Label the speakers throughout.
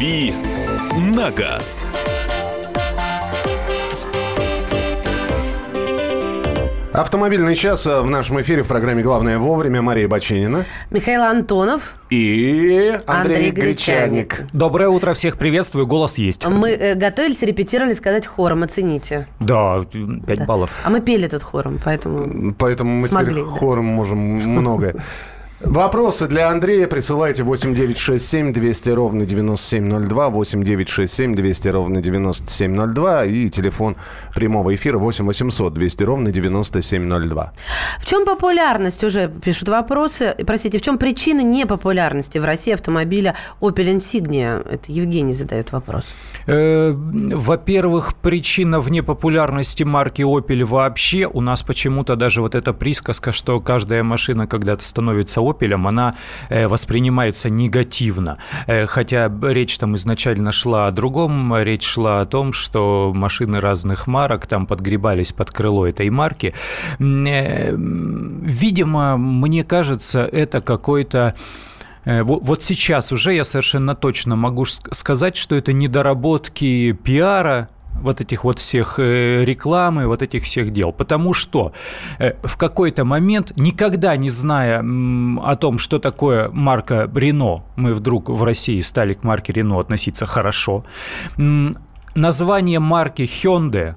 Speaker 1: «Дави на газ».
Speaker 2: Автомобильный час в нашем эфире в программе «Главное вовремя» Мария Баченина.
Speaker 3: Михаил Антонов.
Speaker 2: И Андрей,
Speaker 3: Андрей Гречаник.
Speaker 2: Гречаник.
Speaker 4: Доброе утро, всех приветствую, голос есть.
Speaker 3: Мы э, готовились, репетировали сказать хором, оцените.
Speaker 4: Да, 5
Speaker 3: Да.
Speaker 4: баллов.
Speaker 3: А мы пели тут хором, поэтому...
Speaker 2: Поэтому мы
Speaker 3: Смогли,
Speaker 2: теперь
Speaker 3: да.
Speaker 2: хором можем многое. Вопросы для Андрея присылайте 8967 200 ровно 9702, 8967 200 ровно 9702 и телефон прямого эфира 8 800 200 ровно 9702.
Speaker 3: В чем популярность, уже пишут вопросы, простите, в чем причина непопулярности в России автомобиля Opel Insignia? Это Евгений задает вопрос.
Speaker 4: Э, Во-первых, причина в непопулярности марки Opel вообще. У нас почему-то даже вот эта присказка, что каждая машина когда-то становится Opel, она э, воспринимается негативно. Э, Хотя речь там изначально шла о другом. Речь шла о том, что машины разных марок там подгребались под крыло этой марки. Э, Видимо, мне кажется, это какой-то во- Вот сейчас уже я совершенно точно могу сказать, что это недоработки пиара, вот этих вот всех э, рекламы, вот этих всех дел. Потому что э, в какой-то момент, никогда не зная о том, что такое марка Рено, мы вдруг в России стали к марке Рено относиться хорошо, название марки Hyundai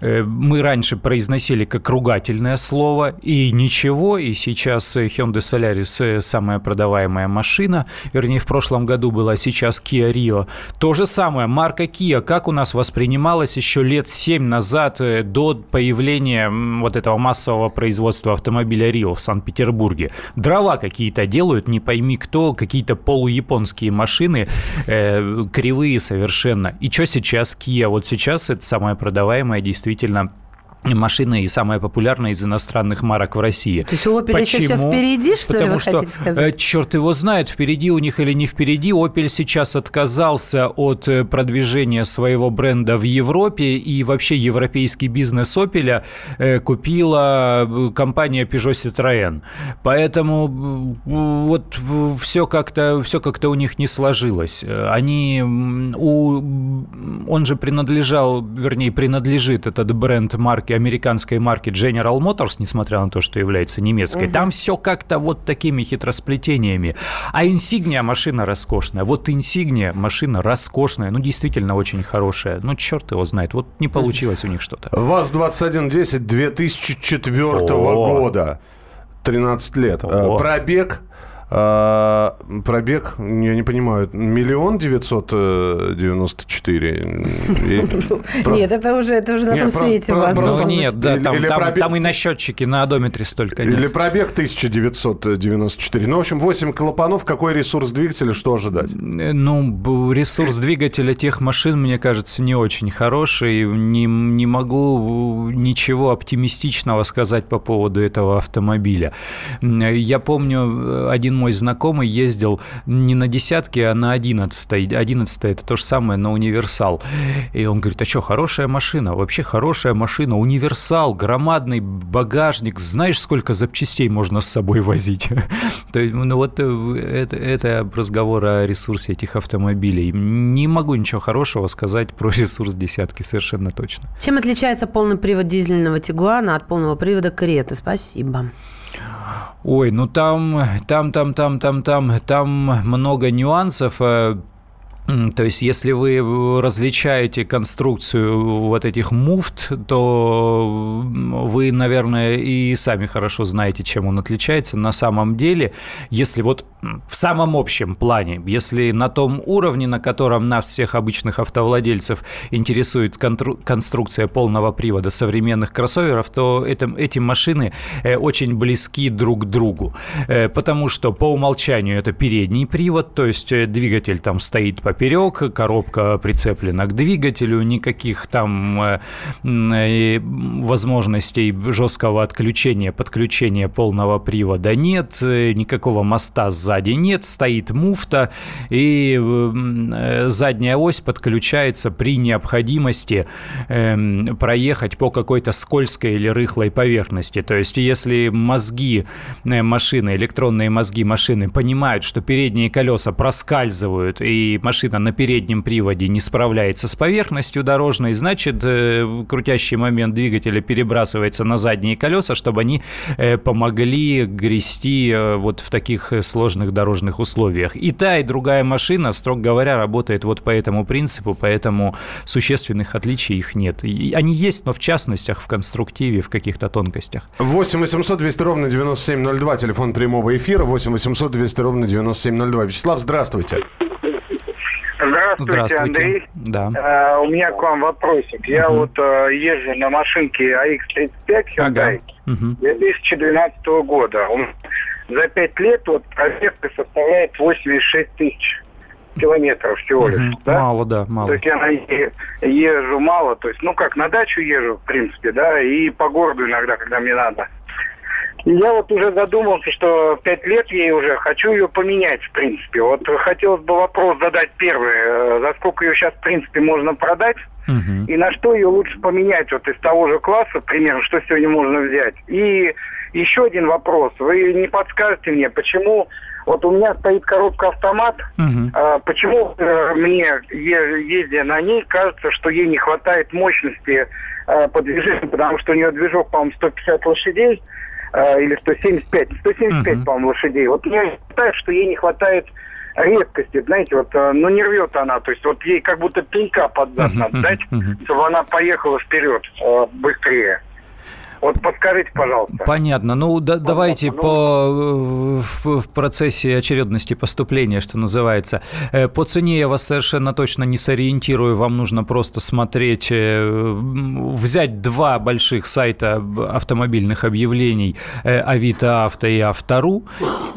Speaker 4: мы раньше произносили как ругательное слово, и ничего, и сейчас э, Hyundai Solaris э, самая продаваемая машина, вернее, в прошлом году была, а сейчас Kia Rio. То же самое, марка Kia, как у нас воспринималась еще лет 7 назад, э, до появления вот этого массового производства автомобиля Rio в Санкт-Петербурге. Дрова какие-то делают, не пойми кто, какие-то полуяпонские машины, э, кривые совершенно. И что сейчас Kia? Вот сейчас это самая продаваемая действительно действительно машина и самая популярная из иностранных марок в России.
Speaker 3: То есть у Opel еще все впереди, что ли,
Speaker 4: Потому
Speaker 3: вы
Speaker 4: что,
Speaker 3: хотите сказать?
Speaker 4: э, черт его знает, впереди у них или не впереди. Opel сейчас отказался от э, продвижения своего бренда в Европе, и вообще европейский бизнес Opel э, купила компания Peugeot Citroën. Поэтому вот все как-то все как-то у них не сложилось. Они у он же принадлежал, вернее, принадлежит этот бренд марки, американской марки General Motors, несмотря на то, что является немецкой. Там все как-то вот такими хитросплетениями. А Insignia машина роскошная. Вот Insignia машина роскошная, ну, действительно очень хорошая. Ну, черт его знает, вот не получилось у них что-то.
Speaker 2: ВАЗ-2110 2004
Speaker 4: О.
Speaker 2: года. 13 лет. Э,
Speaker 4: О.
Speaker 2: Пробег. Э, Пробег, я не понимаю, миллион девятьсот э, девяносто четыре. Про-
Speaker 3: Нет, это уже, это уже на том свете вас
Speaker 4: Ну, нет, да, там, и на счетчике, на одометре столько.
Speaker 2: Или пробег 1994. Ну, в общем, 8 клапанов. Какой ресурс двигателя, что ожидать?
Speaker 4: Э, Ну, ресурс двигателя тех машин, мне кажется, не очень хороший. Не, не могу ничего оптимистичного сказать по поводу этого автомобиля. М, Я помню, э, один мой знакомый ездил не на десятке, а на одиннадцатой. Одиннадцатая – это то же самое, на универсал. И он говорит, а что, хорошая машина, вообще хорошая машина, универсал, громадный багажник, знаешь, сколько запчастей можно с собой возить? То есть, ну вот э, это, это разговор о ресурсе этих автомобилей. Не могу ничего хорошего сказать про ресурс десятки, совершенно точно.
Speaker 3: Чем отличается полный привод дизельного Тигуана от полного привода Креты? Спасибо.
Speaker 4: Ой, ну там, там, там, там, там, там, там много нюансов. То есть, если вы э, различаете конструкцию вот этих муфт, то вы, наверное, и сами хорошо знаете, чем он отличается. На самом деле, если вот в самом общем плане, если на том уровне, на котором нас всех обычных автовладельцев интересует конструкция полного привода современных кроссоверов, то это, эти машины э, очень близки друг к другу. Э, Потому что по умолчанию это передний привод, то есть двигатель там стоит поперек, коробка прицеплена к двигателю, никаких там э, э, возможностей жесткого отключения, подключения полного привода нет, э, никакого моста сзади нет, стоит муфта, и задняя ось подключается при необходимости эм, проехать по какой-то скользкой или рыхлой поверхности. То есть, если мозги машины, электронные мозги машины понимают, что передние колеса проскальзывают, и машина машина на переднем приводе не справляется с поверхностью дорожной, значит, э, крутящий момент двигателя перебрасывается на задние колеса, чтобы они э, помогли грести э, вот в таких сложных дорожных условиях. И та, и другая машина, строго говоря, работает вот по этому принципу, поэтому существенных отличий их нет. Они есть, но в частностях, в конструктиве, в каких-то тонкостях.
Speaker 2: 8 800 200 ровно 9702, телефон прямого эфира, 8 800 200 ровно 9702. Вячеслав, здравствуйте.
Speaker 5: Здравствуйте,
Speaker 4: Здравствуйте.
Speaker 5: Андрей.
Speaker 4: Да.
Speaker 5: А, у меня к вам вопросик. Я
Speaker 4: Мгм.
Speaker 5: вот а, езжу на машинке AX35 Hyundai
Speaker 4: Ага. Мгм.
Speaker 5: 2012 года. Он за пять лет вот пробег составляет 86 тысяч километров всего лишь.
Speaker 4: Мгм.
Speaker 5: да?
Speaker 4: Мало, да,
Speaker 5: То
Speaker 4: мало.
Speaker 5: есть я на езжу мало, то есть, ну как, на дачу езжу, в принципе, да, и по городу иногда, когда мне надо. Я вот уже задумался, что пять лет ей уже, хочу ее поменять, в принципе. Вот хотелось бы вопрос задать первый, э, за сколько ее сейчас, в принципе, можно продать,
Speaker 4: Мгм.
Speaker 5: и на что ее лучше поменять вот из того же класса, примерно, что сегодня можно взять. И еще один вопрос, вы не подскажете мне, почему вот у меня стоит коробка автомат,
Speaker 4: Мгм.
Speaker 5: а, Почему э, мне, ездя на ней, кажется, что ей не хватает мощности э, по движению, потому что у нее движок, по-моему, 150 лошадей э, или 175, 175,
Speaker 4: Мгм.
Speaker 5: по-моему, лошадей. Вот мне считает, что ей не хватает резкости, знаете, вот, э, ну, не рвет она, то есть вот ей как будто пенька под зад надо дать, чтобы она поехала вперед э, быстрее. Вот подскажите, пожалуйста.
Speaker 4: Понятно. Ну, да- давайте
Speaker 5: ну-
Speaker 4: по, в, в процессе очередности поступления, что называется. Э, По цене я вас совершенно точно не сориентирую. Вам нужно просто смотреть, э, взять два больших сайта автомобильных объявлений э, Авито Авто и Автору,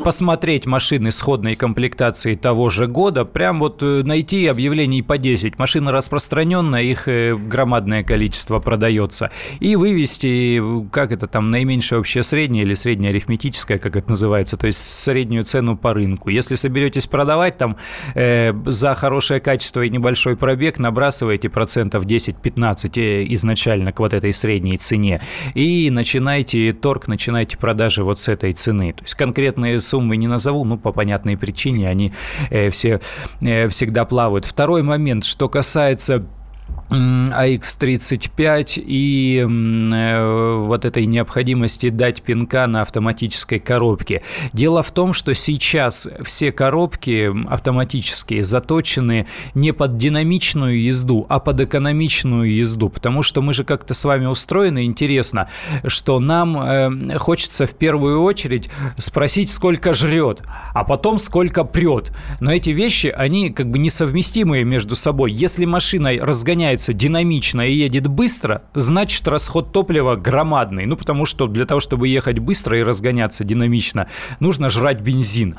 Speaker 4: посмотреть машины сходной комплектации того же года, прям вот найти объявлений по 10. Машина распространенная, их громадное количество продается. И вывести, как это там, наименьшее общее среднее или среднее арифметическое, как это называется, то есть среднюю цену по рынку. Если соберетесь продавать там э, за хорошее качество и небольшой пробег, набрасываете процентов 10-15 э, изначально к вот этой средней цене и начинайте торг, начинайте продажи вот с этой цены. То есть конкретные суммы не назову, ну, по понятной причине, они э, все э, всегда плавают. Второй момент, что касается AX35 и м, э, вот этой необходимости дать пинка на автоматической коробке. Дело в том, что сейчас все коробки автоматические заточены не под динамичную езду, а под экономичную езду, потому что мы же как-то с вами устроены, интересно, что нам э, хочется в первую очередь спросить, сколько жрет, а потом сколько прет. Но эти вещи, они как бы несовместимые между собой. Если машина разгоняется динамично и едет быстро, значит расход топлива громадный. Ну, потому что для того, чтобы ехать быстро и разгоняться динамично, нужно жрать бензин.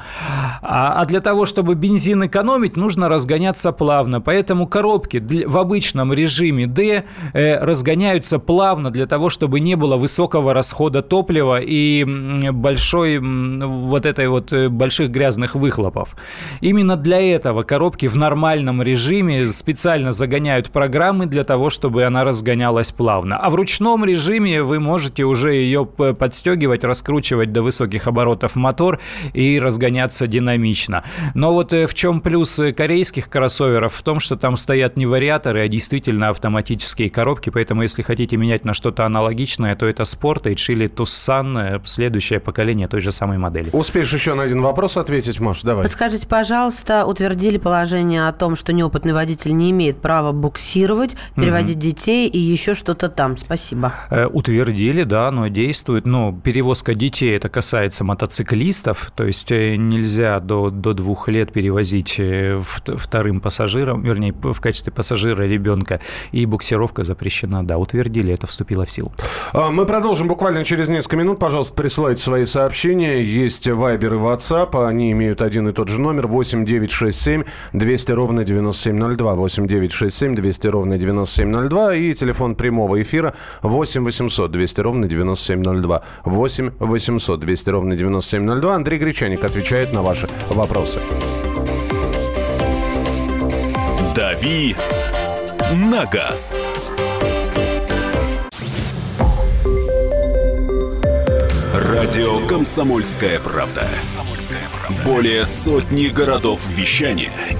Speaker 4: А, а для того, чтобы бензин экономить, нужно разгоняться плавно. Поэтому коробки в обычном режиме D э, разгоняются плавно для того, чтобы не было высокого расхода топлива и большой вот этой вот э, больших грязных выхлопов. Именно для этого коробки в нормальном режиме специально загоняют программы для того, чтобы она разгонялась плавно. А в ручном режиме вы можете уже ее подстегивать, раскручивать до высоких оборотов мотор и разгоняться динамично. Но вот э, в чем плюс э, корейских кроссоверов? В том, что там стоят не вариаторы, а действительно автоматические коробки, поэтому если хотите менять на что-то аналогичное, то это Sportage или Tucson, э, следующее поколение той же самой модели.
Speaker 2: Успеешь еще на один вопрос ответить, Маш? Давай.
Speaker 3: Подскажите, пожалуйста, утвердили положение о том, что неопытный водитель не имеет права буксировать, перевозить детей и еще что-то там. Спасибо.
Speaker 4: Э, Утвердили, да, оно действует. Но перевозка детей, это касается мотоциклистов, то есть э, нельзя до, до двух лет перевозить э, вт- вторым пассажиром, вернее, в качестве пассажира ребенка, и буксировка запрещена, да, утвердили, это вступило в силу.
Speaker 2: А, Мы продолжим буквально через несколько минут. Пожалуйста, присылайте свои сообщения. Есть Viber и WhatsApp. Они имеют один и тот же номер. 8 9 6 7 200 ровно 9702. 8 9 6 7 200 ровно 9702. И телефон прямого эфира 8 800 200 ровно 9702. 8 800 200 ровно 9702. Андрей Гречаник отвечает на ваши вопросы.
Speaker 1: «Дави на газ». Радио «Комсомольская правда». Более сотни городов вещания –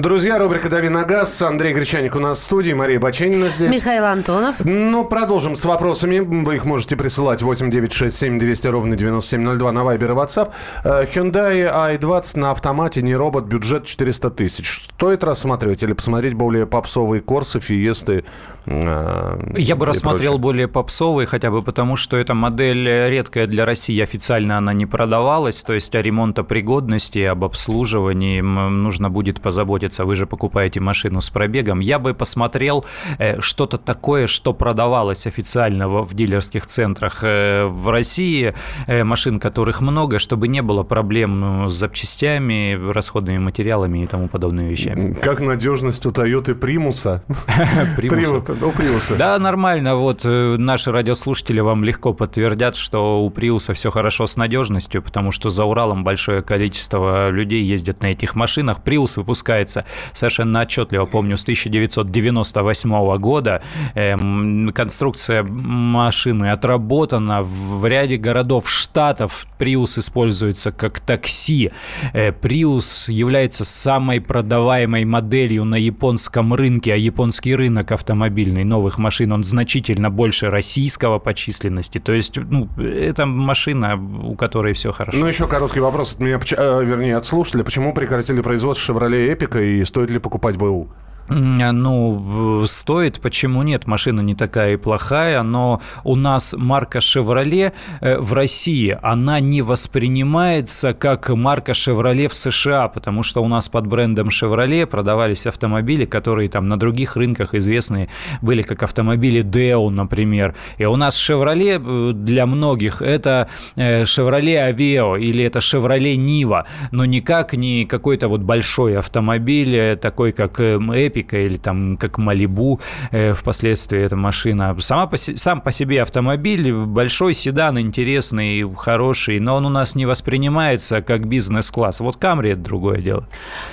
Speaker 2: Друзья, рубрика «Дави на газ». Андрей Гречаник у нас в студии, Мария Баченина здесь.
Speaker 3: Михаил Антонов.
Speaker 2: Ну, продолжим с вопросами. Вы их можете присылать 8967 200 ровно 9702 на Viber и WhatsApp. Э, Hyundai i20 на автомате, не робот, бюджет 400 тысяч. Стоит рассматривать или посмотреть более попсовые Корсы, Фиесты?
Speaker 4: Э, Я бы рассмотрел прочее? более попсовые, хотя бы потому, что эта модель редкая для России, официально она не продавалась, то есть о ремонтопригодности, об обслуживании нужно будет позаботиться заботиться, вы же покупаете машину с пробегом, я бы посмотрел э, что-то такое, что продавалось официально в дилерских центрах э, в России, э, машин которых много, чтобы не было проблем ну, с запчастями, расходными материалами и тому подобными вещами.
Speaker 2: Как надежность у Toyota Примуса?
Speaker 4: Примуса. Да, нормально. Вот наши радиослушатели вам легко подтвердят, что у Приуса все хорошо с надежностью, потому что за Уралом большое количество людей ездят на этих машинах. Приус выпускается является совершенно отчетливо, помню, с 1998 года. Эм, конструкция машины отработана в ряде городов штатов. Prius используется как такси. Э, Prius является самой продаваемой моделью на японском рынке, а японский рынок автомобильный новых машин, он значительно больше российского по численности. То есть, ну, это машина, у которой все хорошо.
Speaker 2: Ну, еще короткий вопрос от меня, э, вернее, от слушателя. Почему прекратили производство Chevrolet Epic и стоит ли покупать БУ?
Speaker 4: Ну, стоит, почему нет? Машина не такая и плохая, но у нас марка Chevrolet э, в России, она не воспринимается как марка Chevrolet в США, потому что у нас под брендом Chevrolet продавались автомобили, которые там на других рынках известные были как автомобили Deo, например. И у нас Chevrolet э, для многих это э, Chevrolet Aveo или это Chevrolet Niva, но никак не какой-то вот большой автомобиль, такой как Epic Эпика или там как Малибу э, впоследствии эта машина. Сама по, сам по себе автомобиль большой седан, интересный, хороший, но он у нас не воспринимается как бизнес-класс. Вот Камри это другое дело.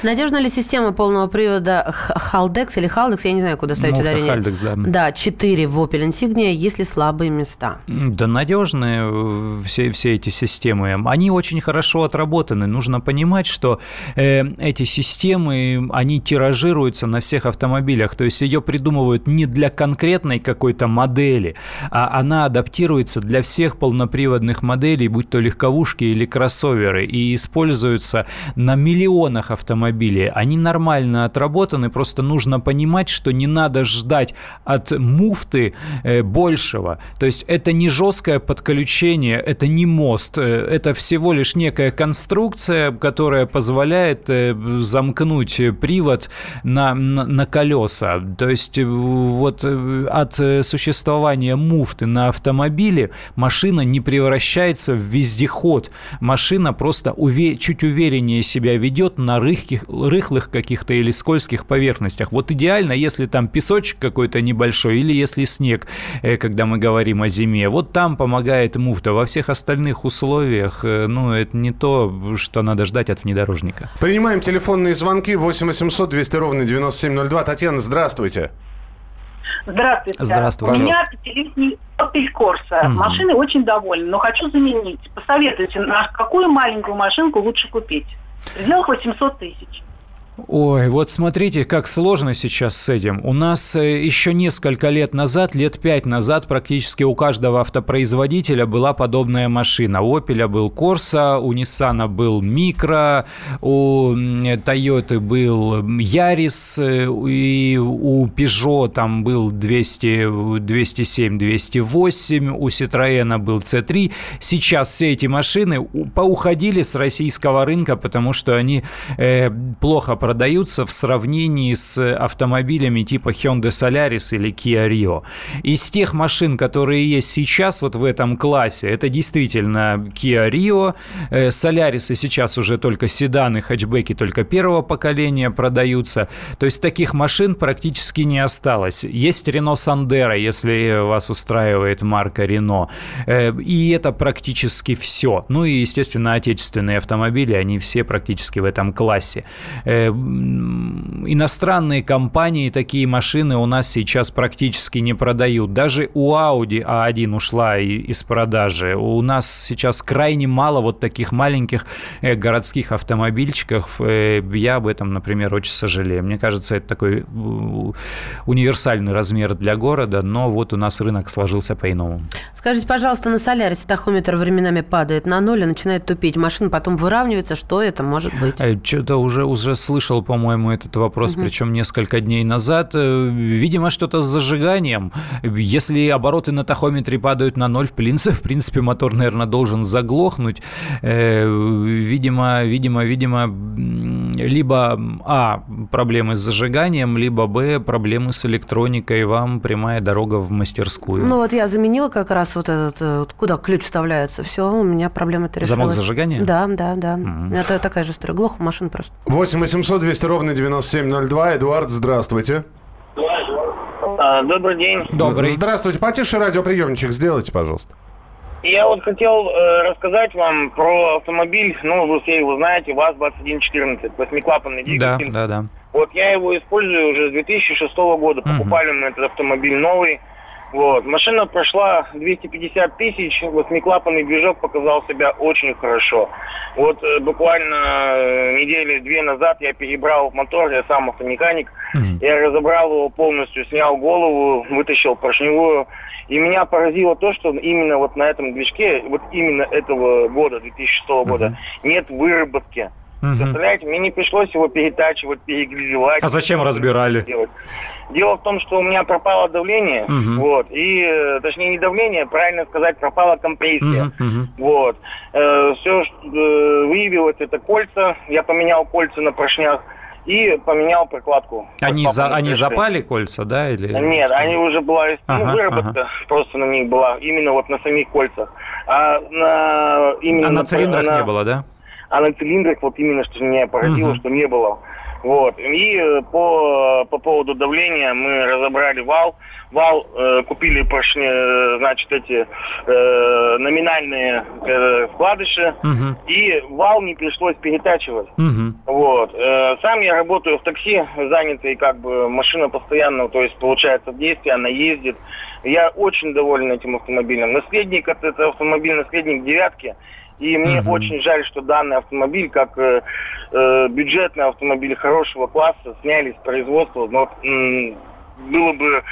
Speaker 3: Надежна ли система полного привода Haldex или Haldex, я не знаю, куда ставить ударение. Haldex, да. Да, 4 в Opel Insignia, если слабые места.
Speaker 4: Да, надежные э, все, все эти системы. Они очень хорошо отработаны. Нужно понимать, что э, эти системы, они тиражируются на все всех автомобилях. То есть ее придумывают не для конкретной какой-то модели, а она адаптируется для всех полноприводных моделей, будь то легковушки или кроссоверы, и используются на миллионах автомобилей. Они нормально отработаны, просто нужно понимать, что не надо ждать от муфты э, большего. То есть это не жесткое подключение, это не мост, э, это всего лишь некая конструкция, которая позволяет э, замкнуть привод на, на, на колеса. То есть э, вот э, от э, существования муфты на автомобиле машина не превращается в вездеход. Машина просто уве- чуть увереннее себя ведет на рыхких, рыхлых каких-то или скользких поверхностях. Вот идеально, если там песочек какой-то небольшой или если снег, когда мы говорим о зиме. Вот там помогает муфта. Во всех остальных условиях, ну, это не то, что надо ждать от внедорожника.
Speaker 2: Принимаем телефонные звонки 8 800 200 ровно 97 9702. Татьяна, здравствуйте.
Speaker 6: Здравствуйте.
Speaker 4: Здравствуйте.
Speaker 6: У меня пятилетний Opel Corsa. Угу. Машины очень довольны, но хочу заменить. Посоветуйте, на какую маленькую машинку лучше купить? В пределах 800 тысяч.
Speaker 4: Ой, вот смотрите, как сложно сейчас с этим. У нас э, еще несколько лет назад, лет пять назад, практически у каждого автопроизводителя была подобная машина. У Opel был Corsa, у Nissan был Micro, у Toyota был Yaris, э, и у Peugeot там был 200, 207, 208, у Citroёn был C3. Сейчас все эти машины поуходили с российского рынка, потому что они э, плохо продаются продаются в сравнении с автомобилями типа Hyundai Solaris или Kia Rio. Из тех машин, которые есть сейчас вот в этом классе, это действительно Kia Rio, э, Solaris сейчас уже только седаны, хэтчбеки только первого поколения продаются. То есть таких машин практически не осталось. Есть Renault Sandero, если вас устраивает марка Renault. Э, и это практически все. Ну и, естественно, отечественные автомобили, они все практически в этом классе. Э, иностранные компании такие машины у нас сейчас практически не продают. Даже у Audi A1 ушла из продажи. У нас сейчас крайне мало вот таких маленьких э, городских автомобильчиков. Я об этом, например, очень сожалею. Мне кажется, это такой универсальный размер для города, но вот у нас рынок сложился по-иному.
Speaker 3: Скажите, пожалуйста, на Солярисе тахометр временами падает на ноль и начинает тупить. Машина потом выравнивается. Что это может быть?
Speaker 4: Э, что-то уже, уже слышал, по-моему, этот вопрос, угу. причем несколько дней назад. Э, видимо, что-то с зажиганием. Если обороты на тахометре падают на ноль, в принципе, в принципе мотор, наверное, должен заглохнуть. Э, видимо, видимо, видимо, либо, а, проблемы с зажиганием, либо, б, проблемы с электроникой. Вам прямая дорога в мастерскую.
Speaker 3: Ну вот я заменила как раз вот этот, куда ключ вставляется. Все, у меня проблема-то решилась.
Speaker 4: Замок зажигания?
Speaker 3: Да, да, да. Угу. Это такая же история. Глохла машина просто.
Speaker 2: 8 800 200 ровно 9702. Эдуард, здравствуйте.
Speaker 7: А, добрый день.
Speaker 2: Добрый. Здравствуйте. Потише радиоприемничек сделайте, пожалуйста.
Speaker 7: Я вот хотел э, рассказать вам про автомобиль, ну, вы все его знаете, ВАЗ-2114, восьмиклапанный двигатель.
Speaker 4: Да, да, да.
Speaker 7: Вот я его использую уже с 2006 года. Покупали мы этот автомобиль новый. Вот. Машина прошла 250 тысяч, восьмиклапанный движок показал себя очень хорошо. Вот э, буквально э, недели две назад я перебрал мотор, я сам автомеханик, mm-hmm. я разобрал его полностью, снял голову, вытащил поршневую. И меня поразило то, что именно вот на этом движке, вот именно этого года, 2006 mm-hmm. года, нет выработки. Угу. Представляете, мне не пришлось его перетачивать, перегревать.
Speaker 4: А зачем разбирали?
Speaker 7: Делать. Дело в том, что у меня пропало давление, угу. вот, и, э, точнее, не давление, правильно сказать, пропала компрессия. Угу. Вот. Э, все, что э, выявилось, это кольца. Я поменял кольца на поршнях и поменял прокладку.
Speaker 4: Они, за, они запали кольца, да? Или
Speaker 7: Нет, что? они уже была, ну, ага, ну, выработка ага. просто на них была, именно вот на самих кольцах. А на,
Speaker 4: именно а на цилиндрах на, не было, да?
Speaker 7: А на цилиндрах вот именно что меня поразило, uh-huh. что не было. Вот. И э, по, по поводу давления мы разобрали вал. Вал э, купили поршни, э, значит, эти э, номинальные э, вкладыши. Uh-huh. И вал не пришлось перетачивать. Uh-huh. Вот. Э, сам я работаю в такси, занятый, как бы машина постоянно, то есть получается действие, она ездит. Я очень доволен этим автомобилем. Наследник, это автомобиль наследник девятки. И мне угу. очень жаль, что данный автомобиль, как э, э, бюджетный автомобиль хорошего класса, сняли с производства. Но м- было бы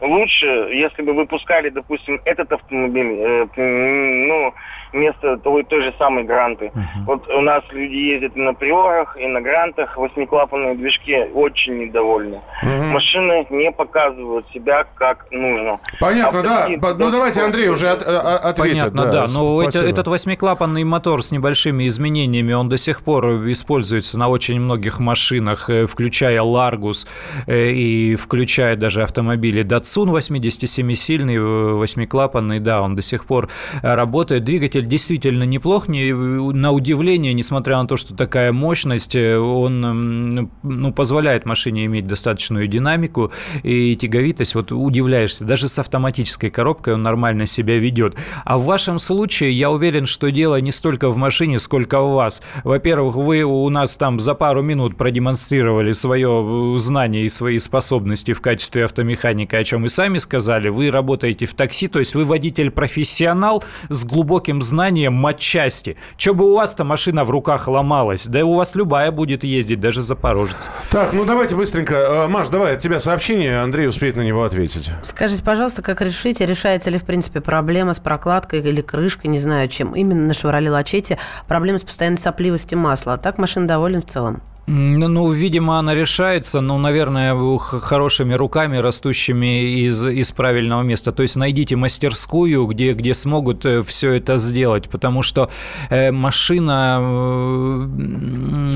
Speaker 7: лучше, если бы выпускали, допустим, этот автомобиль, э, ну, вместо той, той же самой Гранты. Uh-huh. Вот у нас люди ездят и на Приорах, и на Грантах, восьмиклапанные движки очень недовольны. Uh-huh. Машины не показывают себя как нужно.
Speaker 2: Понятно, да. Ну, давайте Андрей уже от, ответит.
Speaker 4: Понятно, да. да. Но это, этот восьмиклапанный мотор с небольшими изменениями, он до сих пор используется на очень многих машинах, э, включая Ларгус э, и включая даже автомобили Datsun 87-сильный, восьмиклапанный, да, он до сих пор работает. Двигатель двигатель действительно неплох, не, на удивление, несмотря на то, что такая мощность, э, он ну, позволяет машине иметь достаточную динамику и тяговитость. Вот удивляешься, даже с автоматической коробкой он нормально себя ведет. А в вашем случае я уверен, что дело не столько в машине, сколько в вас. Во-первых, вы у нас там за пару минут продемонстрировали свое э, знание и свои способности в качестве автомеханика, о чем и сами сказали. Вы работаете в такси, то есть вы водитель-профессионал с глубоким знанием матчасти. Че бы у вас-то машина в руках ломалась? Да у вас любая будет ездить, даже Запорожец.
Speaker 2: Так, ну давайте быстренько. Э, Маш, давай от тебя сообщение, Андрей успеет на него ответить.
Speaker 3: Скажите, пожалуйста, как решите, решается ли, в принципе, проблема с прокладкой или крышкой, не знаю чем, именно на Шевроле Лачете, проблема с постоянной сопливостью масла. А так машина доволен в целом?
Speaker 4: Ну, видимо, она решается, ну, наверное, хорошими руками, растущими из, из правильного места. То есть найдите мастерскую, где, где смогут э, все это сделать, потому что э, машина,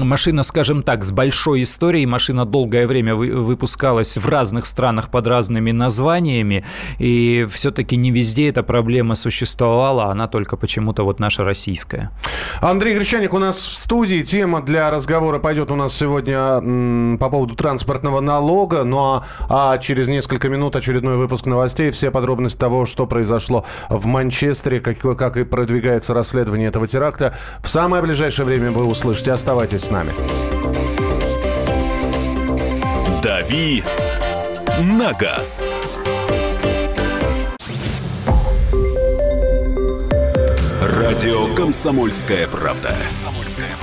Speaker 4: машина, скажем так, с большой историей, машина долгое время вы, выпускалась в разных странах под разными названиями, и все-таки не везде эта проблема существовала, она только почему-то вот наша российская.
Speaker 2: Андрей Гречаник у нас в студии. Тема для разговора пойдет у нас сегодня по поводу транспортного налога. Ну а, а через несколько минут очередной выпуск новостей. Все подробности того, что произошло в Манчестере, как, как и продвигается расследование этого теракта. В самое ближайшее время вы услышите. Оставайтесь с нами.
Speaker 1: «Дави на газ». Радио «Комсомольская правда».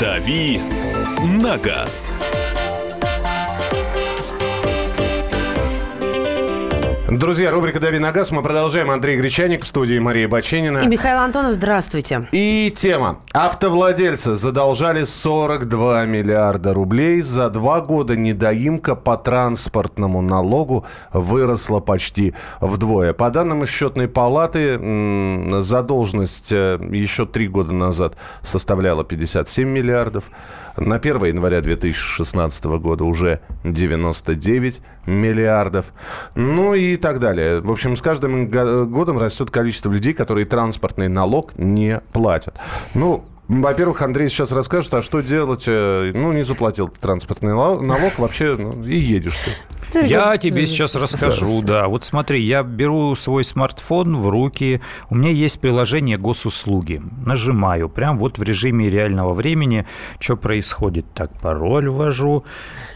Speaker 1: «Дави на газ».
Speaker 2: Друзья, рубрика «Дави на газ». Мы продолжаем. Андрей Гречаник в студии Мария Баченина.
Speaker 3: И Михаил Антонов, здравствуйте.
Speaker 2: И тема. Автовладельцы задолжали 42 миллиарда рублей. За два года недоимка по транспортному налогу выросла почти вдвое. По данным счетной палаты, задолженность э, еще три года назад составляла 57 миллиардов. На 1 января 2016 года уже 99 миллиардов. Ну и так далее. В общем, с каждым годом растет количество людей, которые транспортный налог не платят. Ну, во-первых, Андрей сейчас расскажет, а что делать? Э, ну, не заплатил транспортный налог, вообще ну, и едешь ты.
Speaker 4: Я тебе сейчас расскажу, да. Вот смотри, я беру свой смартфон в руки, у меня есть приложение госуслуги. Нажимаю, прям вот в режиме реального времени, что происходит. Так, пароль ввожу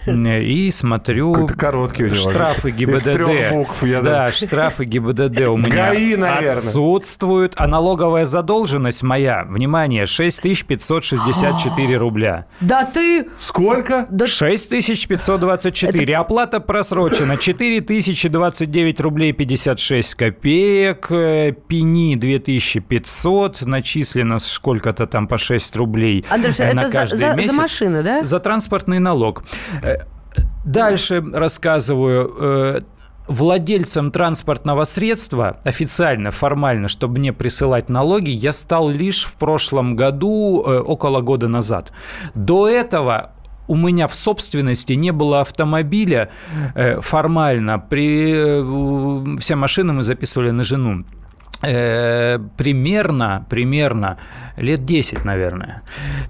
Speaker 4: и смотрю
Speaker 2: короткий у него.
Speaker 4: штрафы ГИБДД. Из трех букв. Я
Speaker 2: да,
Speaker 4: даже... штрафы ГИБДД у меня
Speaker 2: ГАИ, наверное.
Speaker 4: отсутствуют, а налоговая задолженность моя, внимание, 6564 рубля.
Speaker 3: Да ты...
Speaker 2: Сколько?
Speaker 3: Да...
Speaker 4: 6524. Это... Оплата про просрочено 4029 рублей 56 копеек, э, пени 2500, начислено сколько-то там по 6 рублей
Speaker 3: Андрюша,
Speaker 4: э,
Speaker 3: на это каждый за, месяц. за машины, да?
Speaker 4: За транспортный налог. Э, дальше рассказываю владельцем транспортного средства официально, формально, чтобы мне присылать налоги, я стал лишь в прошлом году, около года назад. До этого у меня в собственности не было автомобиля э, формально. При, э, все машины мы записывали на жену. Э, примерно, примерно лет 10, наверное.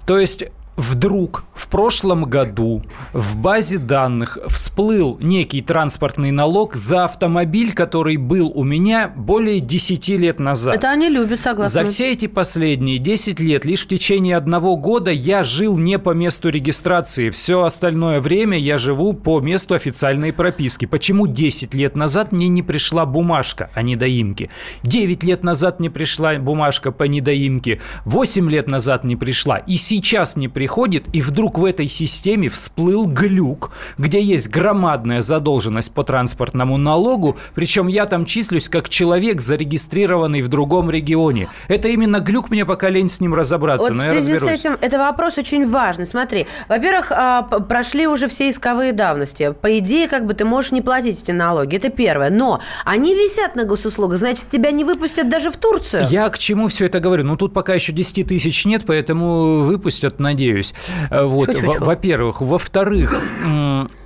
Speaker 4: То есть вдруг в прошлом году в базе данных всплыл некий транспортный налог за автомобиль, который был у меня более 10 лет назад.
Speaker 3: Это они любят, согласна.
Speaker 4: За все эти последние 10 лет, лишь в течение одного года я жил не по месту регистрации. Все остальное время я живу по месту официальной прописки. Почему 10 лет назад мне не пришла бумажка о недоимке? 9 лет назад не пришла бумажка по недоимке. 8 лет назад не пришла. И сейчас не пришла приходит, и вдруг в этой системе всплыл глюк, где есть громадная задолженность по транспортному налогу, причем я там числюсь как человек, зарегистрированный в другом регионе. Это именно глюк, мне пока лень с ним разобраться,
Speaker 3: вот
Speaker 4: но
Speaker 3: в связи с этим, это вопрос очень важный. Смотри, во-первых, а, прошли уже все исковые давности. По идее, как бы ты можешь не платить эти налоги, это первое. Но они висят на госуслугах, значит, тебя не выпустят даже в Турцию.
Speaker 4: Я к чему все это говорю? Ну, тут пока еще 10 тысяч нет, поэтому выпустят, надеюсь надеюсь. Э, вот, во-первых. Во-вторых,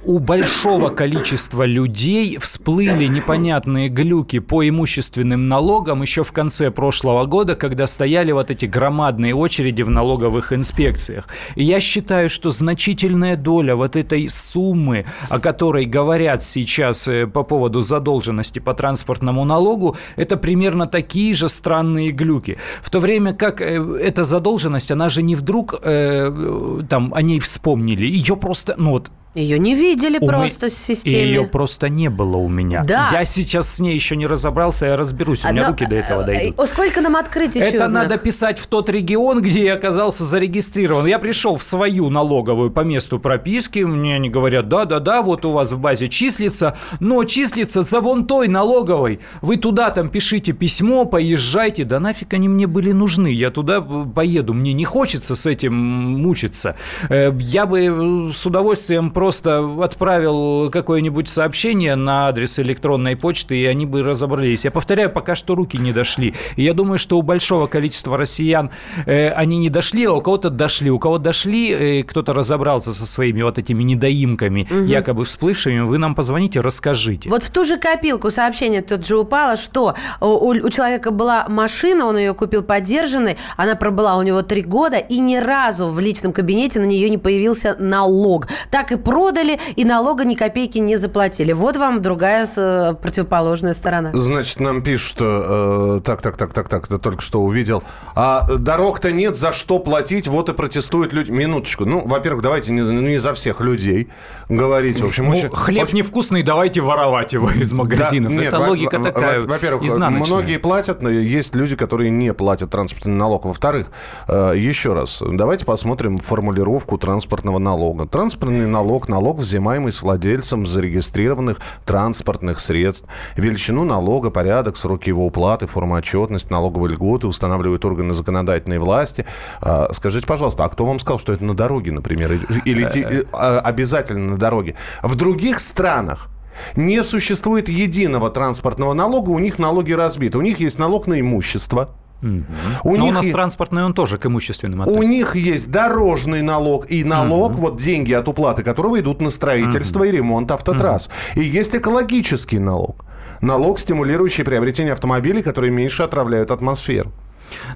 Speaker 4: у большого количества людей всплыли непонятные глюки по имущественным налогам еще в конце прошлого года, когда стояли вот эти громадные очереди в налоговых инспекциях. И я считаю, что значительная доля вот этой суммы, о которой говорят сейчас э, по поводу задолженности по транспортному налогу, это примерно такие же странные глюки. В то время как э, эта задолженность, она же не вдруг э, там о ней вспомнили, ее просто, ну вот
Speaker 3: ее не видели
Speaker 4: у
Speaker 3: просто
Speaker 4: мы-
Speaker 3: в системе.
Speaker 4: И ее просто не было у меня.
Speaker 3: Да.
Speaker 4: Я сейчас с ней еще не разобрался, я разберусь, у меня
Speaker 3: Но,
Speaker 4: руки до этого
Speaker 3: э,
Speaker 4: дойдут.
Speaker 3: э, Сколько нам открытий
Speaker 4: Это
Speaker 3: чудных?
Speaker 4: надо писать в тот регион, где я оказался зарегистрирован. Я пришел в свою налоговую по месту прописки, мне они говорят, да-да-да, вот у вас в базе числится, но числится за вон той налоговой. Вы туда там пишите письмо, поезжайте. Да нафиг они мне были нужны, я туда э, поеду, мне не хочется с этим мучиться. Я бы с удовольствием просто отправил какое-нибудь сообщение на адрес электронной почты, и они бы разобрались. Я повторяю, пока что руки не дошли. И я думаю, что у большого количества россиян э, они не дошли, а у кого-то дошли. У кого дошли, э, кто-то разобрался со своими вот этими недоимками, якобы всплывшими, вы нам позвоните, расскажите.
Speaker 3: Вот в ту же копилку сообщение тут же упало, что у, у человека была машина, он ее купил поддержанной, она пробыла у него три года, и ни разу в личном кабинете на нее не появился налог. Так и продали, и налога ни копейки не заплатили. Вот вам другая э, противоположная сторона.
Speaker 2: Значит, нам пишут, что э, так, так, так, так, так, это только что увидел. А дорог-то нет, за что платить, вот и протестуют люди. Минуточку. Ну, во-первых, давайте не, не за всех людей говорить. В общем,
Speaker 4: Ну,
Speaker 2: очень-
Speaker 4: хлеб
Speaker 2: очень-
Speaker 4: невкусный, давайте воровать его из магазинов.
Speaker 2: Да, нет,
Speaker 4: Это
Speaker 2: во-
Speaker 4: логика
Speaker 2: во-
Speaker 4: такая
Speaker 2: во- Во-первых,
Speaker 4: изнаночная.
Speaker 2: многие платят, но есть люди, которые не платят транспортный налог. Во-вторых, э, еще раз, давайте посмотрим формулировку транспортного налога. Транспортный налог – налог, взимаемый с владельцем зарегистрированных транспортных средств. Величину налога, порядок, сроки его уплаты, форма отчетности, налоговые льготы устанавливают органы законодательной власти. А, Скажите, пожалуйста, а кто вам сказал, что это на дороге, например, или-
Speaker 4: Э,
Speaker 2: э, а, обязательно на дороге? В других странах не существует единого транспортного налога, у них налоги разбиты. У них есть налог на имущество. У,
Speaker 4: Но у
Speaker 2: них
Speaker 4: нас
Speaker 2: е-
Speaker 4: транспортный, он тоже к имущественным
Speaker 2: у
Speaker 4: относится.
Speaker 2: них есть дорожный налог и налог, вот деньги от уплаты которого идут на строительство и ремонт автотрасс. И есть экологический налог. Налог, стимулирующий приобретение автомобилей, которые меньше отравляют атмосферу.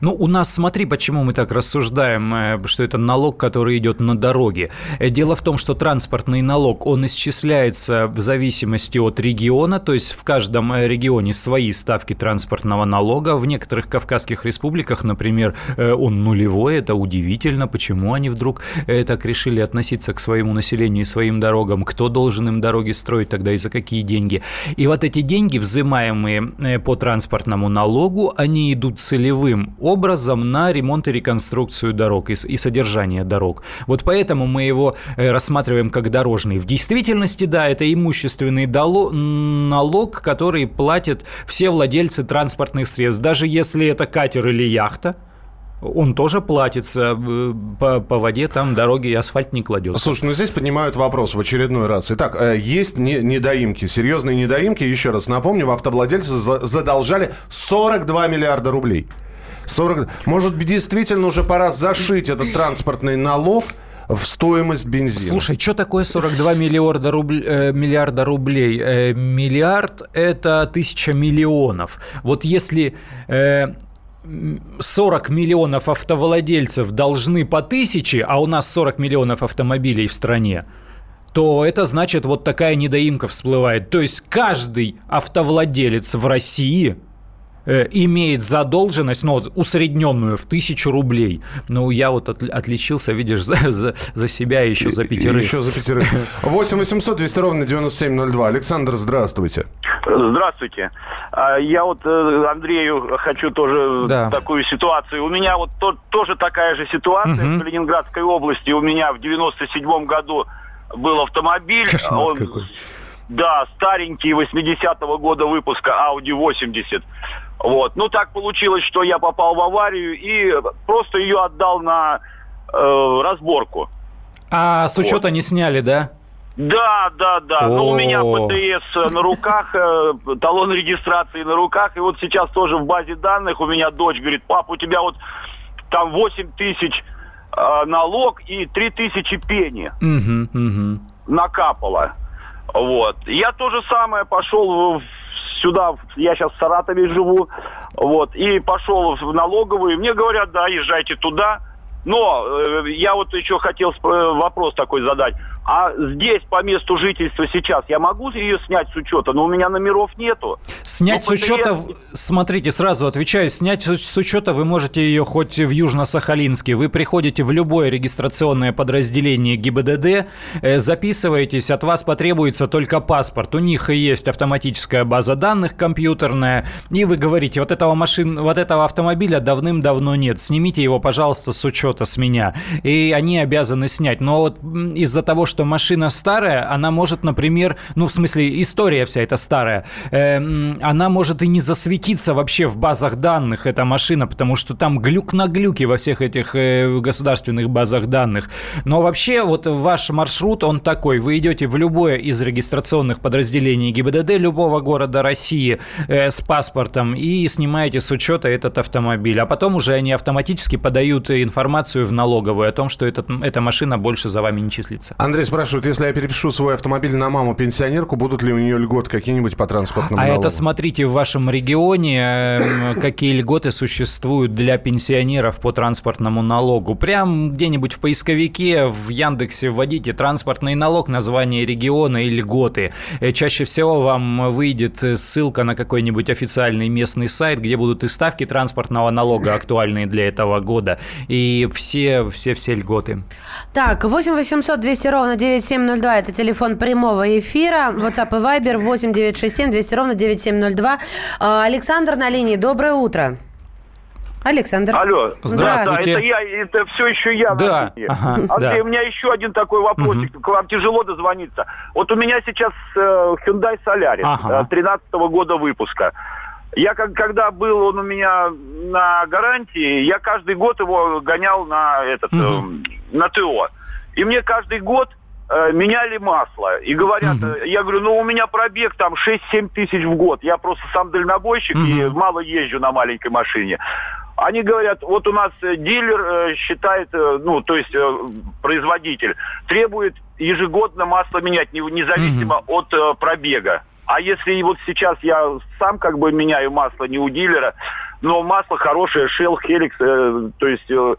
Speaker 4: Ну, у нас, смотри, почему мы так рассуждаем, э, что это налог, который идет на дороге. Э, Дело в том, что транспортный налог, он исчисляется в зависимости от региона, то есть в каждом э, регионе свои ставки транспортного налога. В некоторых кавказских республиках, например, он нулевой, это удивительно, почему они вдруг так решили относиться к своему населению и своим дорогам, кто должен им дороги строить тогда и за какие деньги. И вот эти деньги, взимаемые по транспортному налогу, они идут целевым образом на ремонт и реконструкцию дорог и, и содержание дорог. Вот поэтому мы его э, рассматриваем как дорожный. В действительности, да, это имущественный налог, который платят все владельцы транспортных средств. Даже если это катер или яхта, он тоже платится э, по, по воде, там дороги и асфальт не кладется.
Speaker 2: Слушай, ну здесь поднимают вопрос в очередной раз. Итак, э, есть не- недоимки, серьезные недоимки. Еще раз напомню, автовладельцы за- задолжали 42 миллиарда рублей. 40... Может быть, действительно уже пора зашить этот транспортный налог в стоимость бензина?
Speaker 4: Слушай, что такое 42 миллиарда, рубль- э, миллиарда рублей? Э, миллиард – это тысяча миллионов. Вот если э, м, 40 миллионов автовладельцев должны по тысяче, а у нас 40 миллионов автомобилей в стране, то это значит вот такая недоимка всплывает. То есть каждый автовладелец в России имеет задолженность, ну, усредненную в тысячу рублей. Ну, я вот отли- отличился, видишь, за, за, за себя и еще за пятерых.
Speaker 2: Еще за пятерых. 8 800 200 ровно 9702. Александр, здравствуйте.
Speaker 8: Здравствуйте. А, Я вот э, Андрею хочу тоже
Speaker 4: Да.
Speaker 8: такую ситуацию. У меня вот то- тоже такая же ситуация
Speaker 4: Мгм.
Speaker 8: в Калининградской области. У меня в 97 году был автомобиль.
Speaker 4: Кошмар
Speaker 8: Он,
Speaker 4: какой.
Speaker 8: Да, старенький 80-го года выпуска Audi 80. Вот. Ну, так получилось, что я попал в аварию и просто ее отдал на э, разборку.
Speaker 4: А с учета не сняли, да?
Speaker 8: Да, да, да. Ну, у меня. ПТС на руках, э, талон регистрации на руках. И вот сейчас тоже в базе данных у меня дочь говорит, пап, у тебя вот там 8 тысяч э, налог и 3 тысячи пени.
Speaker 4: Угу, угу.
Speaker 8: накапало. Вот. Я то же самое пошел сюда, я сейчас в Саратове живу, вот, и пошел в налоговую, мне говорят, да, езжайте туда, но э, я вот еще хотел вопрос такой задать. А здесь по месту жительства сейчас я могу ее снять с учета, но у меня номеров нету.
Speaker 4: Снять
Speaker 8: но
Speaker 4: с учета, смотрите, сразу отвечаю, снять с учета вы можете ее хоть в Южно-Сахалинске. Вы приходите в любое регистрационное подразделение ГИБДД, э, записываетесь, от вас потребуется только паспорт. У них и есть автоматическая база данных компьютерная, и вы говорите, вот этого машин, вот этого автомобиля давным-давно нет, снимите его, пожалуйста, с учета с меня. И они обязаны снять. Но вот из-за того, что машина старая, она может, например, ну, в смысле, история вся эта старая, э, она может и не засветиться вообще в базах данных, эта машина, потому что там глюк на глюке во всех этих э, государственных базах данных. Но вообще вот ваш маршрут, он такой, вы идете в любое из регистрационных подразделений ГИБДД любого города России э, с паспортом и снимаете с учета этот автомобиль, а потом уже они автоматически подают информацию в налоговую о том, что этот, эта машина больше за вами не числится.
Speaker 2: Андрей спрашивает, если я перепишу свой автомобиль на маму пенсионерку, будут ли у нее льготы какие-нибудь по транспортному
Speaker 4: а
Speaker 2: налогу?
Speaker 4: это смотрите в вашем регионе, эм, какие льготы существуют для пенсионеров по транспортному налогу. Прям где-нибудь в поисковике, в Яндексе вводите транспортный налог, название региона и льготы. Э, чаще всего вам выйдет ссылка на какой-нибудь официальный местный сайт, где будут и ставки транспортного налога актуальные для этого года, и все, все, все льготы.
Speaker 3: Так, 8 800 200 ровно ровно 9702. Это телефон прямого эфира. WhatsApp и Viber 8967 200 ровно 9702. А, Александр на линии. Доброе утро. Александр.
Speaker 8: Алло.
Speaker 4: Здравствуйте.
Speaker 8: Да, это я, это все еще я.
Speaker 4: Да. Ага,
Speaker 8: Андрей,
Speaker 4: да.
Speaker 8: у меня еще один такой вопросик. Угу. К вам тяжело дозвониться. Вот у меня сейчас э, Hyundai Solaris
Speaker 4: ага.
Speaker 8: 13 -го года выпуска. Я как, когда был он у меня на гарантии, я каждый год его гонял на этот угу. э, на ТО. И мне каждый год э, меняли масло. И говорят, угу. я говорю, ну у меня пробег там 6-7 тысяч в год. Я просто сам дальнобойщик угу. и мало езжу на маленькой машине. Они говорят, вот у нас э, дилер э, считает, ну, то есть производитель требует ежегодно масло менять, независимо угу. от пробега. А если вот сейчас я сам как бы меняю масло не у дилера, но масло хорошее, Shell, Helix, э, то есть э,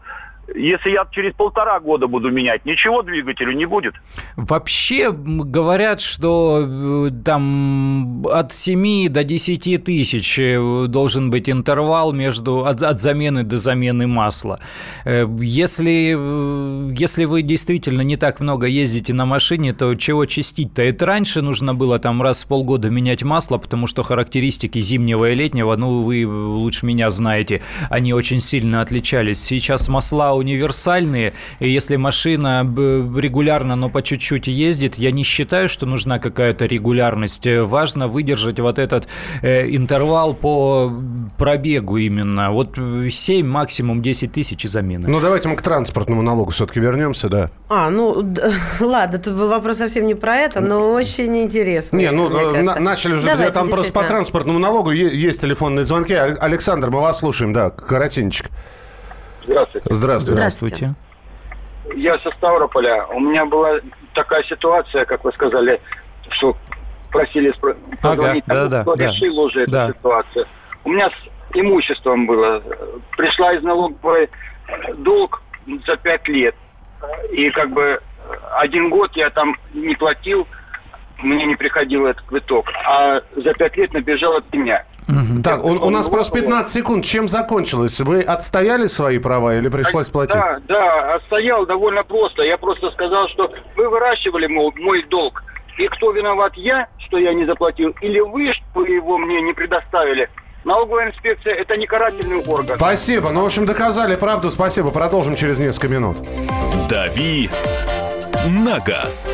Speaker 8: если я через полтора года буду менять, ничего двигателю не будет.
Speaker 4: Вообще говорят, что э, там от 7 до 10 тысяч э, должен быть интервал между от, от замены до замены масла. Э, если, если вы действительно не так много ездите на машине, то чего чистить-то? Это раньше нужно было там раз в полгода менять масло, потому что характеристики зимнего и летнего, ну вы лучше меня знаете, они очень сильно отличались. Сейчас масла универсальные, и если машина регулярно, но по чуть-чуть ездит, я не считаю, что нужна какая-то регулярность. Важно выдержать вот этот э, интервал по пробегу именно. Вот 7, максимум 10 тысяч и замены.
Speaker 2: Ну, давайте мы к транспортному налогу все-таки вернемся, да.
Speaker 3: А, ну, ладно, тут вопрос совсем не про это, но очень интересно.
Speaker 2: Не, ну, на, начали уже, давайте, там просто по транспортному налогу есть телефонные звонки. Александр, мы вас слушаем, да, коротенечко.
Speaker 9: Здравствуйте.
Speaker 2: Здравствуйте.
Speaker 4: Здравствуйте.
Speaker 9: Я со Ставрополя. У меня была такая ситуация, как вы сказали, что просили позвонить.
Speaker 4: Ага, да, да,
Speaker 9: решил
Speaker 4: да.
Speaker 9: уже
Speaker 4: да.
Speaker 9: эту ситуацию. У меня с имуществом было. Пришла из налоговой долг за пять лет. И как бы один год я там не платил, мне не приходил этот квиток. А за пять лет набежал от меня.
Speaker 2: Угу. Так, у, у нас просто 15 секунд. Чем закончилось? Вы отстояли свои права или пришлось платить?
Speaker 9: Да, да, отстоял довольно просто. Я просто сказал, что вы выращивали мол, мой долг. И кто виноват я, что я не заплатил, или вы, что его мне не предоставили, Налоговая инспекция – это не карательный орган.
Speaker 2: Спасибо. Ну, в общем, доказали правду. Спасибо. Продолжим через несколько минут.
Speaker 1: «Дави на газ».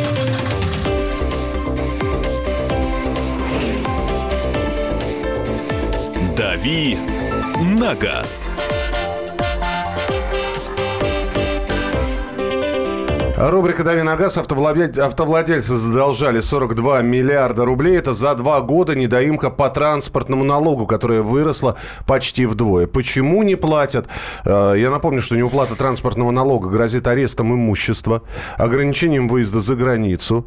Speaker 1: «Дави на газ».
Speaker 2: Рубрика «Дави на газ». Автовладельцы, автовладельцы задолжали 42 миллиарда рублей. Это за два года недоимка по транспортному налогу, которая выросла почти вдвое. Почему не платят? Э, я напомню, что неуплата транспортного налога грозит арестом имущества, ограничением выезда за границу.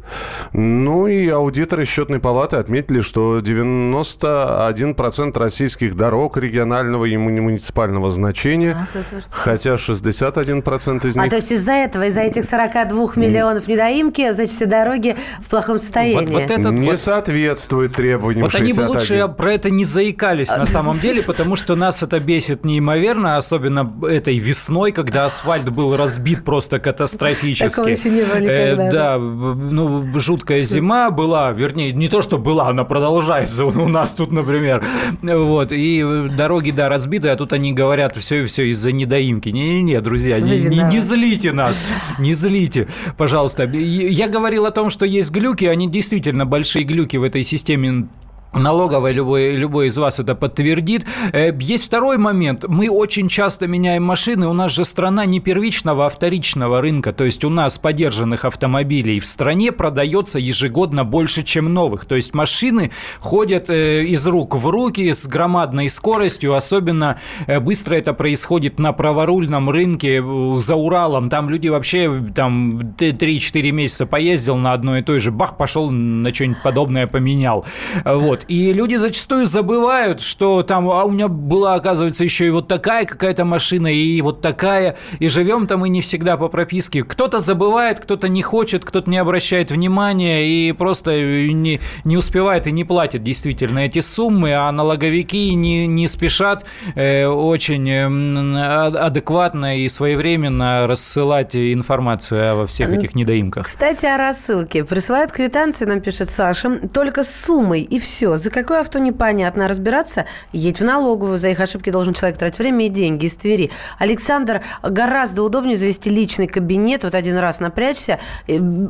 Speaker 2: Ну и аудиторы счетной палаты отметили, что 91% российских дорог регионального и муниципального значения, хотя 61% из
Speaker 3: А
Speaker 2: них...
Speaker 3: то есть из-за этого, из-за этих 42 миллионов недоимки, значит, все дороги в плохом состоянии.
Speaker 4: Вот, вот этот
Speaker 2: не
Speaker 4: вот-
Speaker 2: соответствует требованиям
Speaker 4: Вот они бы
Speaker 2: 61.
Speaker 4: лучше про это не заикались на самом деле, потому что нас это бесит неимоверно, особенно этой весной, когда асфальт был разбит просто катастрофически.
Speaker 3: Такого еще не было
Speaker 4: Э,
Speaker 3: никогда,
Speaker 4: Да, ну, жуткая зима была, вернее, не то, что была, она продолжается у нас тут, например. Вот, и дороги, да, разбиты, а тут они говорят, все и все из-за недоимки. Не-не-не, друзья, не, не- не злите нас, не злите, пожалуйста. Я говорил о том, что есть глюки, они действительно большие глюки в этой системе налоговой, любой, любой из вас это подтвердит. Э, Есть второй момент. Мы очень часто меняем машины. У нас же страна не первичного, а вторичного рынка. То есть у нас подержанных автомобилей в стране продается ежегодно больше, чем новых. То есть машины ходят э, из рук в руки с громадной скоростью. Особенно э, быстро это происходит на праворульном рынке за Уралом. Там люди вообще там 3-4 месяца поездил на одной и той же, бах, пошел на что-нибудь подобное поменял. Вот. И люди зачастую забывают, что там, а у меня была, оказывается, еще и вот такая какая-то машина, и вот такая, и живем там и не всегда по прописке. Кто-то забывает, кто-то не хочет, кто-то не обращает внимания и просто не, не успевает и не платит действительно эти суммы, а налоговики не, не спешат э, очень э, а- адекватно и своевременно рассылать информацию во всех этих недоимках.
Speaker 3: Кстати, о рассылке. Присылают квитанции, нам пишет Саша, только с суммой, и все. За какое авто непонятно. А разбираться, едь в налоговую. За их ошибки должен человек тратить время и деньги из Твери. Александр, гораздо удобнее завести личный кабинет. Вот один раз напрячься.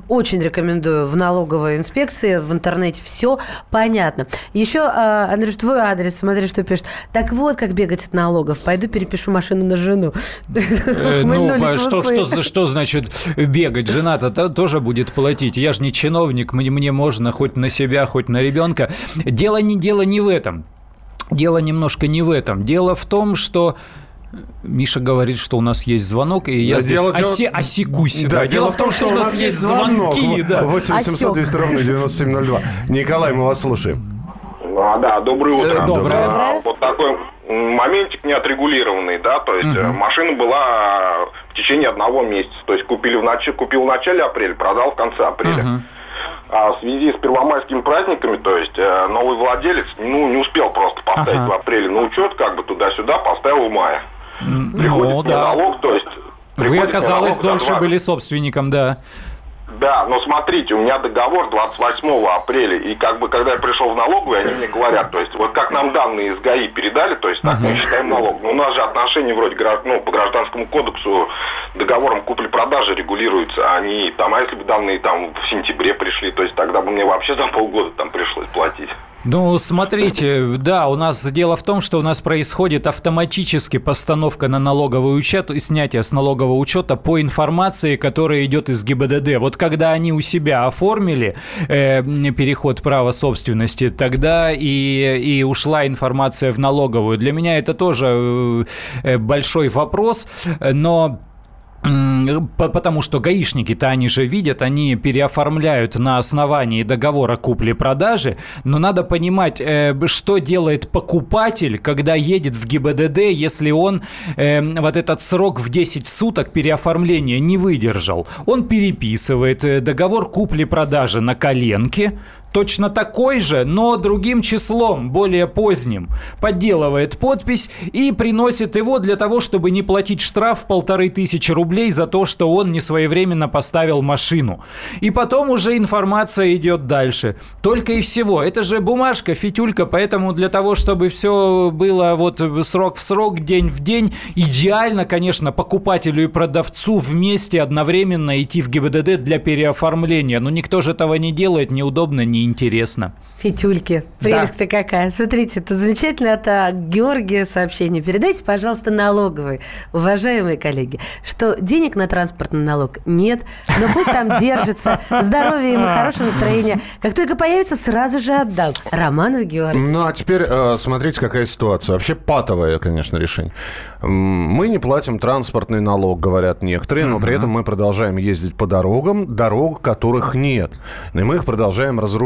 Speaker 3: Очень рекомендую в налоговой инспекции, в интернете все понятно. Еще, а, Андрюш, твой адрес, смотри, что пишет. Так вот, как бегать от налогов. Пойду перепишу машину на жену.
Speaker 4: Э, Ну, что, что, за- что значит бегать? Жена-то то- тоже будет платить. Я же не чиновник, мне, мне можно хоть на себя, хоть на ребенка. Дело не, дело не в этом. Дело немножко не в этом. Дело в том, что Миша говорит, что у нас есть звонок, и я
Speaker 2: Да,
Speaker 4: здесь
Speaker 2: дело- дело-
Speaker 4: осе- осекусь.
Speaker 2: Да, дело в том, что у нас есть
Speaker 4: звонки. да.
Speaker 2: 8 800 200 ровно 9702. Николай, мы вас слушаем.
Speaker 10: А, да, доброе утро.
Speaker 4: Э, доброе.
Speaker 10: А, Вот такой моментик неотрегулированный, да, то есть э, машина была в течение одного месяца, то есть купили в нач... купил в начале апреля, продал в конце апреля.
Speaker 4: Мгм.
Speaker 10: А в связи с первомайскими праздниками, то есть э, новый владелец ну, не успел просто поставить
Speaker 4: Ага.
Speaker 10: в апреле на учет, как бы туда-сюда, поставил в мае. Приходит
Speaker 4: Ну, да.
Speaker 10: налог, то есть...
Speaker 4: Вы, оказалось,
Speaker 10: налог
Speaker 4: дольше были собственником, да.
Speaker 10: Да, но смотрите, у меня договор 28 апреля, и как бы когда я пришел в налоговую, они мне говорят, то есть вот как нам данные из ГАИ передали, то есть так мы считаем налог. Но у нас же отношения вроде ну, по гражданскому кодексу договором купли-продажи регулируются, а они там, а если бы данные там в сентябре пришли, то есть тогда бы мне вообще за полгода там пришлось платить.
Speaker 4: Ну, смотрите, да, у нас дело в том, что у нас происходит автоматически постановка на налоговый учет и снятие с налогового учета по информации, которая идет из ГИБДД. Вот когда они у себя оформили э, переход права собственности, тогда и, и ушла информация в налоговую. Для меня это тоже э, большой вопрос, но... Потому что гаишники-то они же видят, они переоформляют на основании договора купли-продажи, но надо понимать, э, что делает покупатель, когда едет в ГИБДД, если он э, вот этот срок в 10 суток переоформления не выдержал. Он переписывает э, договор купли-продажи на коленке, точно такой же, но другим числом, более поздним, подделывает подпись и приносит его для того, чтобы не платить штраф полторы тысячи рублей за то, что он не своевременно поставил машину. И потом уже информация идет дальше. Только и всего. Это же бумажка, фитюлька, поэтому для того, чтобы все было вот срок в срок, день в день, идеально, конечно, покупателю и продавцу вместе одновременно идти в ГИБДД для переоформления. Но никто же этого не делает, неудобно, неинтересно.
Speaker 3: Фитюльки. Прелесть-то какая. Смотрите, это замечательно от а, Георгия сообщение. Передайте, пожалуйста, налоговый, уважаемые коллеги, что денег на транспортный налог нет, но пусть там держится. Здоровье ему, хорошее настроение. Как только появится, сразу же отдам. Романов Георгий.
Speaker 2: Ну, а теперь э, смотрите, какая ситуация. Вообще патовое, конечно, решение. Мы не платим транспортный налог, говорят некоторые, но при этом мы продолжаем ездить по дорогам, дорог которых нет. И мы их продолжаем разрушать.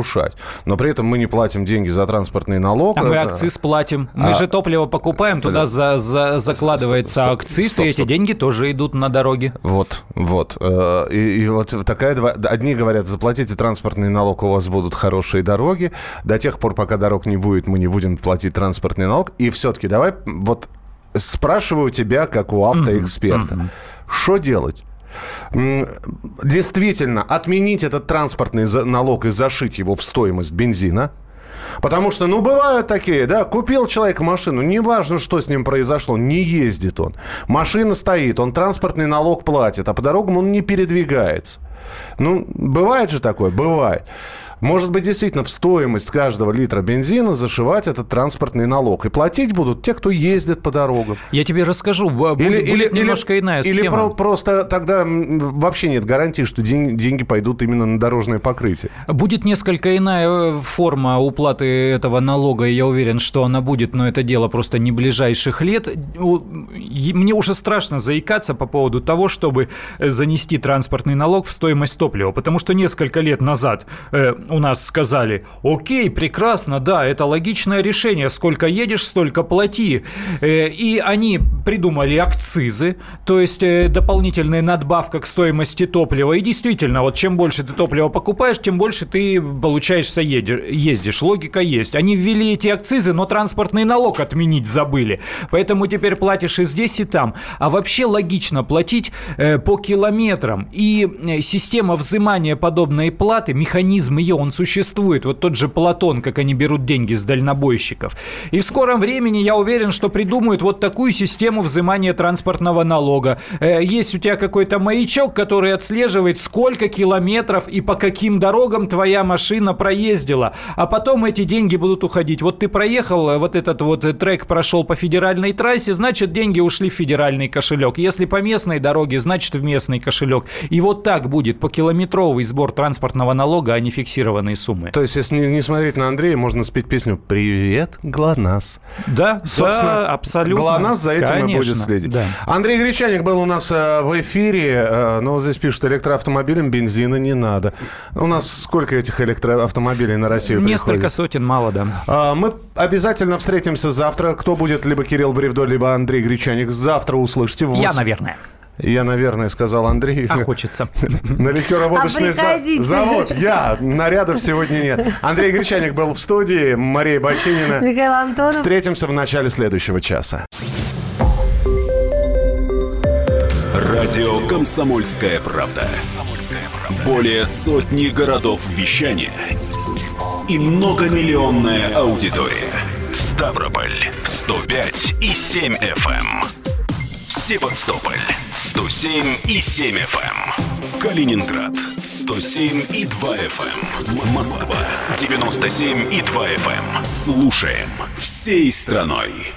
Speaker 2: Но при этом мы не платим деньги за транспортный налог.
Speaker 4: А мы акциз платим. Мы
Speaker 2: А-
Speaker 4: же топливо покупаем, туда за- за- закладывается
Speaker 2: стоп,
Speaker 4: акциз,
Speaker 2: стоп,
Speaker 4: и эти
Speaker 2: стоп.
Speaker 4: деньги тоже идут на дороги.
Speaker 2: Вот, вот. Э, И, и вот такая... Одни говорят, заплатите транспортный налог, у вас будут хорошие дороги. До тех пор, пока дорог не будет, мы не будем платить транспортный налог. И все-таки давай вот спрашиваю тебя, как у автоэксперта. Что делать? Действительно, отменить этот транспортный налог и зашить его в стоимость бензина – Потому что, ну, бывают такие, да, купил человек машину, неважно, что с ним произошло, не ездит он. Машина стоит, он транспортный налог платит, а по дорогам он не передвигается. Ну, бывает же такое? Бывает. Может быть, действительно, в стоимость каждого литра бензина зашивать этот транспортный налог. И платить будут те, кто ездит по дорогам.
Speaker 4: Я тебе расскажу, будет, будет немножко иная
Speaker 2: или
Speaker 4: схема.
Speaker 2: про- просто тогда вообще нет гарантии, что день- деньги пойдут именно на дорожное покрытие.
Speaker 4: Будет несколько иная э, форма уплаты этого налога, и я уверен, что она будет, но это дело просто не ближайших лет. Мне уже страшно заикаться по поводу того, чтобы э, занести транспортный налог в стоимость топлива, потому что несколько лет назад э, у нас сказали, окей, прекрасно, да, это логичное решение, сколько едешь, столько плати. Э, И они придумали акцизы, то есть э, дополнительная надбавка к стоимости топлива. И действительно, вот чем больше ты топлива покупаешь, тем больше ты, получаешься, ездишь. Логика есть. Они ввели эти акцизы, но транспортный налог отменить забыли. Поэтому теперь платишь и здесь, и там. А вообще логично платить э, по километрам. И система взимания подобной платы, механизм ее, он существует. Вот тот же Платон, как они берут деньги с дальнобойщиков. И в скором времени, я уверен, что придумают вот такую систему взимания транспортного налога. Э, Есть у тебя какой-то маячок, который отслеживает, сколько километров и по каким дорогам твоя машина проездила. А потом эти деньги будут уходить. Вот ты проехал, э, вот этот вот э, трек прошел по федеральной трассе, значит, деньги ушли в федеральный кошелек. Если по местной дороге, значит, в местный кошелек. И вот так будет по километровый сбор транспортного налога, а не фиксированные суммы.
Speaker 2: То есть, если не, смотреть на Андрея, можно спеть песню «Привет, ГЛОНАСС».
Speaker 4: Да,
Speaker 2: Собственно,
Speaker 4: да, абсолютно.
Speaker 2: ГЛОНАСС за этим и
Speaker 4: Конечно,
Speaker 2: будет следить.
Speaker 4: да.
Speaker 2: Андрей Гречаник был у нас э, в эфире, э, но вот здесь пишут, электроавтомобилям бензина не надо. У нас сколько этих электроавтомобилей на Россию
Speaker 4: Несколько
Speaker 2: приходит?
Speaker 4: сотен мало, да.
Speaker 2: А, Мы обязательно встретимся завтра. Кто будет, либо Кирилл Бревдо, либо Андрей Гречаник. Завтра услышите. в
Speaker 4: Я,
Speaker 2: восемь-
Speaker 4: наверное.
Speaker 2: Я, наверное, сказал Андрей.
Speaker 4: А хочется.
Speaker 2: На ликероводочный
Speaker 3: А
Speaker 2: завод. Я. Нарядов сегодня нет. Андрей Гречаник был в студии. Мария Бачинина.
Speaker 3: Михаил Антонов.
Speaker 2: Встретимся в начале следующего часа.
Speaker 1: Радио «Комсомольская правда». Более сотни городов вещания и многомиллионная аудитория. Ставрополь 105 и 7 FM. Севастополь 107 и 7 FM. Калининград 107 и 2 FM. Москва 97 и 2 FM. Слушаем всей страной.